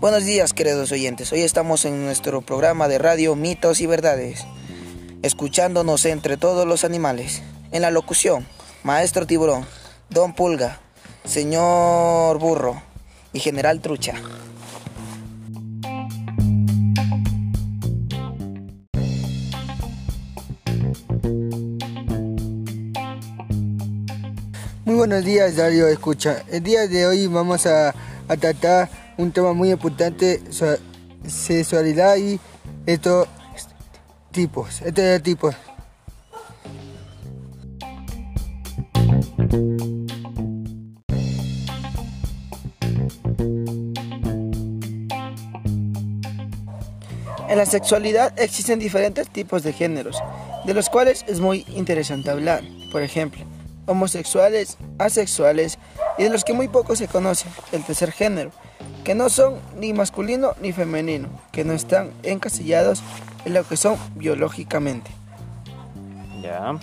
Buenos días, queridos oyentes. Hoy estamos en nuestro programa de radio Mitos y Verdades, escuchándonos entre todos los animales. En la locución, Maestro Tiburón, Don Pulga, Señor Burro y General Trucha. Muy buenos días, Dario Escucha. El día de hoy vamos a, tratar un tema muy importante, sexualidad y estos tipos, estereotipos. En la sexualidad existen diferentes tipos de géneros, de los cuales es muy interesante hablar. Por ejemplo, homosexuales, asexuales y de los que muy poco se conoce, el tercer género, que no son ni masculino ni femenino, que no están encasillados en lo que son biológicamente. Ya.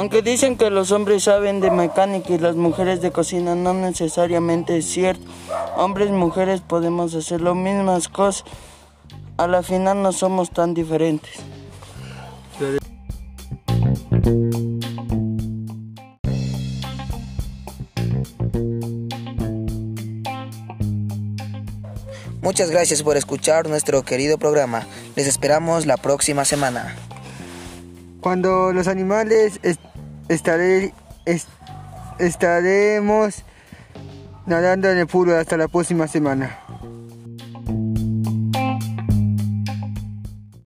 Aunque dicen que los hombres saben de mecánica y las mujeres de cocina, no necesariamente es cierto. Hombres y mujeres podemos hacer las mismas cosas. A la final no somos tan diferentes. Muchas gracias por escuchar nuestro querido programa. Les esperamos la próxima semana. Cuando los animales estaremos nadando en el puro hasta la próxima semana.